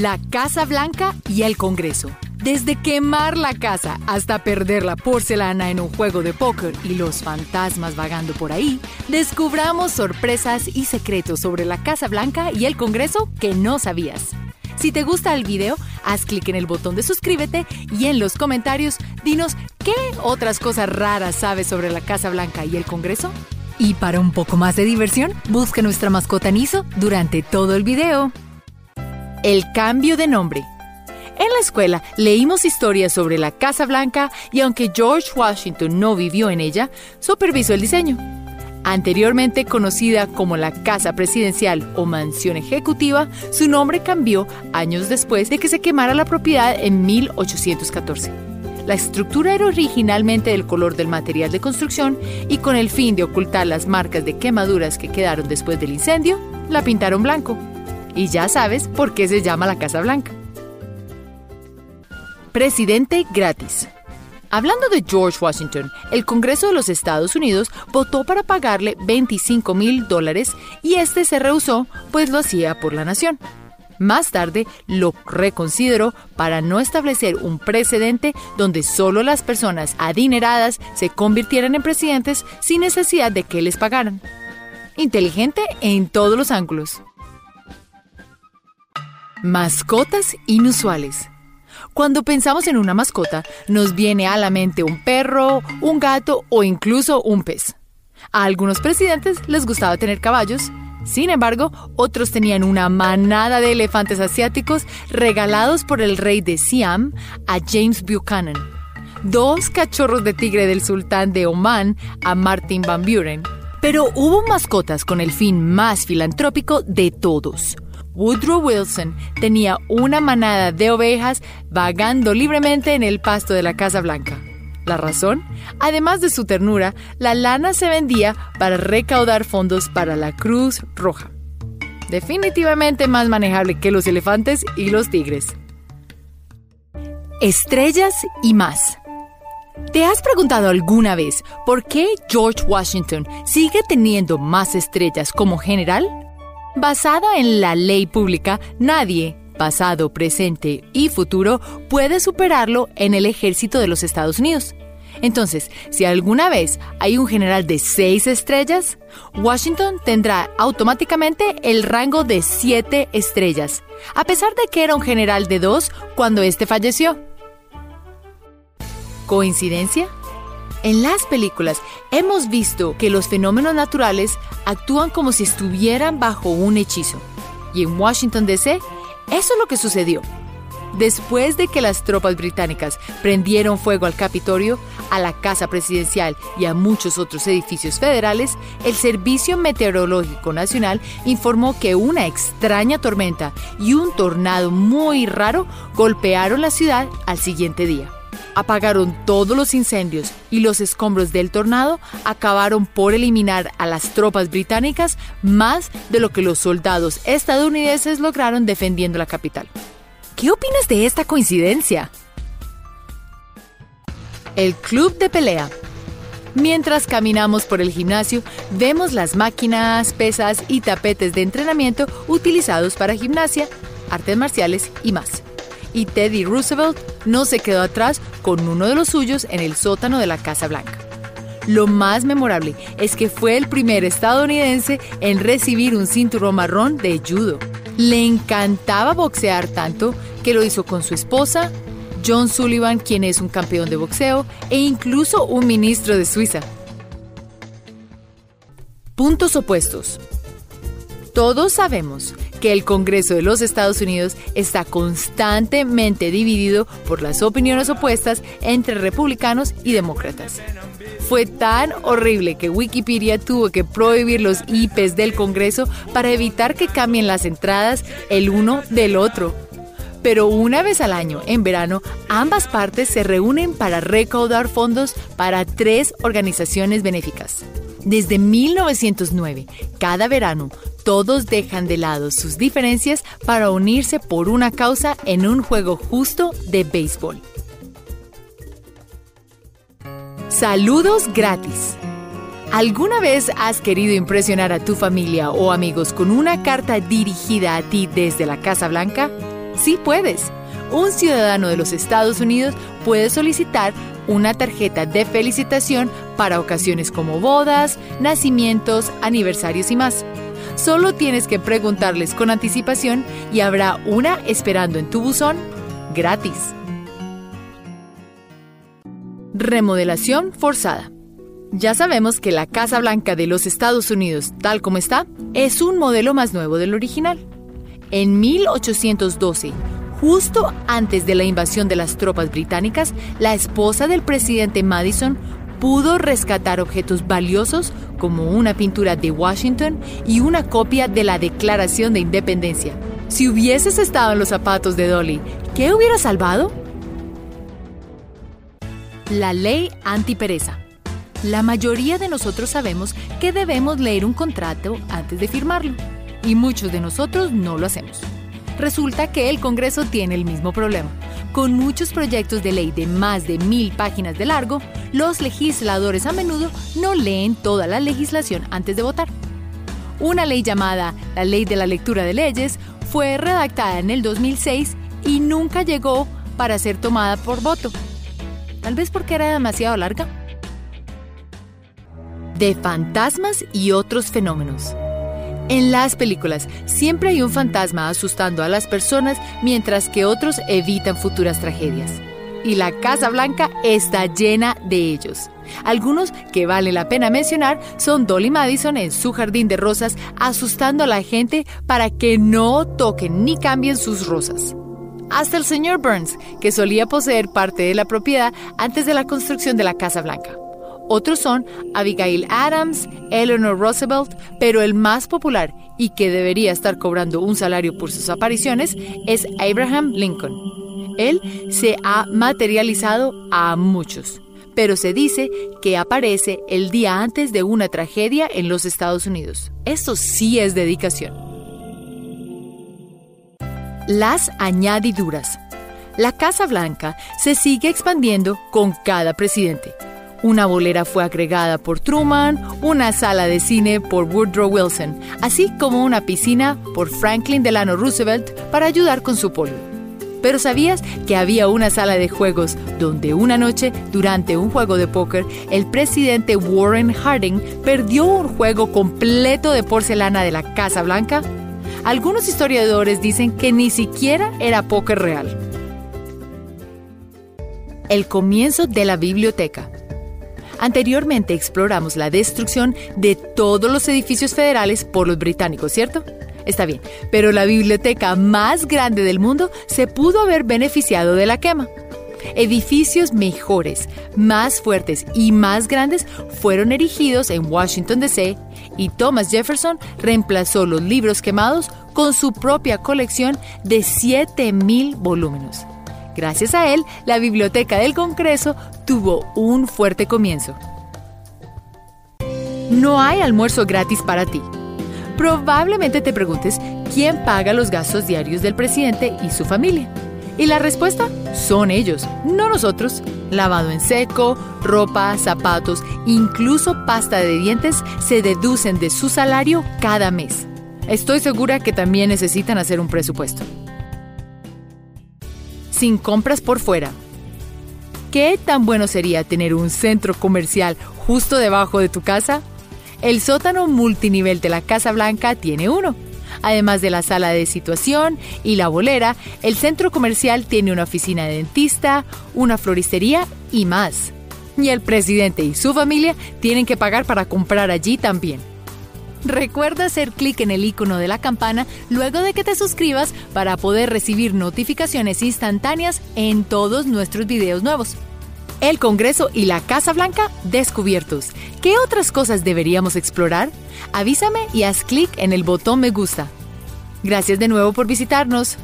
La Casa Blanca y el Congreso. Desde quemar la casa hasta perder la porcelana en un juego de póker y los fantasmas vagando por ahí, descubramos sorpresas y secretos sobre la Casa Blanca y el Congreso que no sabías. Si te gusta el video, haz clic en el botón de suscríbete y en los comentarios dinos qué otras cosas raras sabes sobre la Casa Blanca y el Congreso. Y para un poco más de diversión, busca nuestra mascota Niso durante todo el video. El cambio de nombre. En la escuela leímos historias sobre la Casa Blanca y aunque George Washington no vivió en ella, supervisó el diseño. Anteriormente conocida como la Casa Presidencial o Mansión Ejecutiva, su nombre cambió años después de que se quemara la propiedad en 1814. La estructura era originalmente del color del material de construcción y con el fin de ocultar las marcas de quemaduras que quedaron después del incendio, la pintaron blanco. Y ya sabes por qué se llama la Casa Blanca. Presidente gratis. Hablando de George Washington, el Congreso de los Estados Unidos votó para pagarle 25 mil dólares y este se rehusó, pues lo hacía por la nación. Más tarde lo reconsideró para no establecer un precedente donde solo las personas adineradas se convirtieran en presidentes sin necesidad de que les pagaran. Inteligente en todos los ángulos. Mascotas inusuales. Cuando pensamos en una mascota, nos viene a la mente un perro, un gato o incluso un pez. A algunos presidentes les gustaba tener caballos, sin embargo, otros tenían una manada de elefantes asiáticos regalados por el rey de Siam a James Buchanan, dos cachorros de tigre del sultán de Oman a Martin Van Buren. Pero hubo mascotas con el fin más filantrópico de todos. Woodrow Wilson tenía una manada de ovejas vagando libremente en el pasto de la Casa Blanca. ¿La razón? Además de su ternura, la lana se vendía para recaudar fondos para la Cruz Roja. Definitivamente más manejable que los elefantes y los tigres. Estrellas y más. ¿Te has preguntado alguna vez por qué George Washington sigue teniendo más estrellas como general? Basado en la ley pública, nadie, pasado, presente y futuro, puede superarlo en el ejército de los Estados Unidos. Entonces, si alguna vez hay un general de seis estrellas, Washington tendrá automáticamente el rango de siete estrellas, a pesar de que era un general de dos cuando éste falleció. ¿Coincidencia? En las películas hemos visto que los fenómenos naturales actúan como si estuvieran bajo un hechizo. Y en Washington, D.C., eso es lo que sucedió. Después de que las tropas británicas prendieron fuego al Capitolio, a la Casa Presidencial y a muchos otros edificios federales, el Servicio Meteorológico Nacional informó que una extraña tormenta y un tornado muy raro golpearon la ciudad al siguiente día. Apagaron todos los incendios y los escombros del tornado acabaron por eliminar a las tropas británicas más de lo que los soldados estadounidenses lograron defendiendo la capital. ¿Qué opinas de esta coincidencia? El Club de Pelea. Mientras caminamos por el gimnasio, vemos las máquinas, pesas y tapetes de entrenamiento utilizados para gimnasia, artes marciales y más. Y Teddy Roosevelt no se quedó atrás con uno de los suyos en el sótano de la Casa Blanca. Lo más memorable es que fue el primer estadounidense en recibir un cinturón marrón de judo. Le encantaba boxear tanto que lo hizo con su esposa, John Sullivan, quien es un campeón de boxeo, e incluso un ministro de Suiza. Puntos opuestos. Todos sabemos que el Congreso de los Estados Unidos está constantemente dividido por las opiniones opuestas entre republicanos y demócratas. Fue tan horrible que Wikipedia tuvo que prohibir los IPs del Congreso para evitar que cambien las entradas el uno del otro. Pero una vez al año, en verano, ambas partes se reúnen para recaudar fondos para tres organizaciones benéficas. Desde 1909, cada verano, todos dejan de lado sus diferencias para unirse por una causa en un juego justo de béisbol. Saludos gratis. ¿Alguna vez has querido impresionar a tu familia o amigos con una carta dirigida a ti desde la Casa Blanca? Sí puedes. Un ciudadano de los Estados Unidos puede solicitar una tarjeta de felicitación para ocasiones como bodas, nacimientos, aniversarios y más. Solo tienes que preguntarles con anticipación y habrá una esperando en tu buzón gratis. Remodelación forzada. Ya sabemos que la Casa Blanca de los Estados Unidos, tal como está, es un modelo más nuevo del original. En 1812, justo antes de la invasión de las tropas británicas, la esposa del presidente Madison pudo rescatar objetos valiosos como una pintura de Washington y una copia de la Declaración de Independencia. Si hubieses estado en los zapatos de Dolly, ¿qué hubiera salvado? La ley antipereza. La mayoría de nosotros sabemos que debemos leer un contrato antes de firmarlo, y muchos de nosotros no lo hacemos. Resulta que el Congreso tiene el mismo problema. Con muchos proyectos de ley de más de mil páginas de largo, los legisladores a menudo no leen toda la legislación antes de votar. Una ley llamada la Ley de la Lectura de Leyes fue redactada en el 2006 y nunca llegó para ser tomada por voto. Tal vez porque era demasiado larga. De fantasmas y otros fenómenos. En las películas siempre hay un fantasma asustando a las personas mientras que otros evitan futuras tragedias. Y la Casa Blanca está llena de ellos. Algunos que vale la pena mencionar son Dolly Madison en su jardín de rosas asustando a la gente para que no toquen ni cambien sus rosas. Hasta el señor Burns, que solía poseer parte de la propiedad antes de la construcción de la Casa Blanca. Otros son Abigail Adams, Eleanor Roosevelt, pero el más popular y que debería estar cobrando un salario por sus apariciones es Abraham Lincoln. Él se ha materializado a muchos, pero se dice que aparece el día antes de una tragedia en los Estados Unidos. Esto sí es dedicación. Las añadiduras. La Casa Blanca se sigue expandiendo con cada presidente. Una bolera fue agregada por Truman, una sala de cine por Woodrow Wilson, así como una piscina por Franklin Delano Roosevelt para ayudar con su polio. Pero ¿sabías que había una sala de juegos donde una noche, durante un juego de póker, el presidente Warren Harding perdió un juego completo de porcelana de la Casa Blanca? Algunos historiadores dicen que ni siquiera era póker real. El comienzo de la biblioteca. Anteriormente exploramos la destrucción de todos los edificios federales por los británicos, ¿cierto? Está bien, pero la biblioteca más grande del mundo se pudo haber beneficiado de la quema. Edificios mejores, más fuertes y más grandes fueron erigidos en Washington, D.C. y Thomas Jefferson reemplazó los libros quemados con su propia colección de 7.000 volúmenes. Gracias a él, la Biblioteca del Congreso tuvo un fuerte comienzo. No hay almuerzo gratis para ti. Probablemente te preguntes quién paga los gastos diarios del presidente y su familia. Y la respuesta son ellos, no nosotros. Lavado en seco, ropa, zapatos, incluso pasta de dientes se deducen de su salario cada mes. Estoy segura que también necesitan hacer un presupuesto sin compras por fuera. ¿Qué tan bueno sería tener un centro comercial justo debajo de tu casa? El sótano multinivel de la Casa Blanca tiene uno. Además de la sala de situación y la bolera, el centro comercial tiene una oficina de dentista, una floristería y más. Y el presidente y su familia tienen que pagar para comprar allí también. Recuerda hacer clic en el icono de la campana luego de que te suscribas para poder recibir notificaciones instantáneas en todos nuestros videos nuevos. El Congreso y la Casa Blanca descubiertos. ¿Qué otras cosas deberíamos explorar? Avísame y haz clic en el botón me gusta. Gracias de nuevo por visitarnos.